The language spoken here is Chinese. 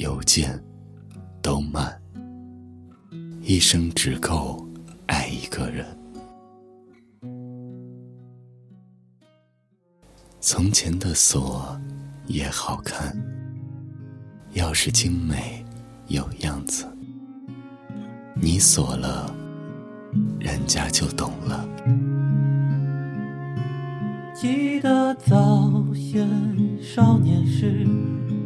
邮件都慢，一生只够爱一个人。从前的锁也好看，钥匙精美有样子，你锁了，人家就懂了。记得早先少年时。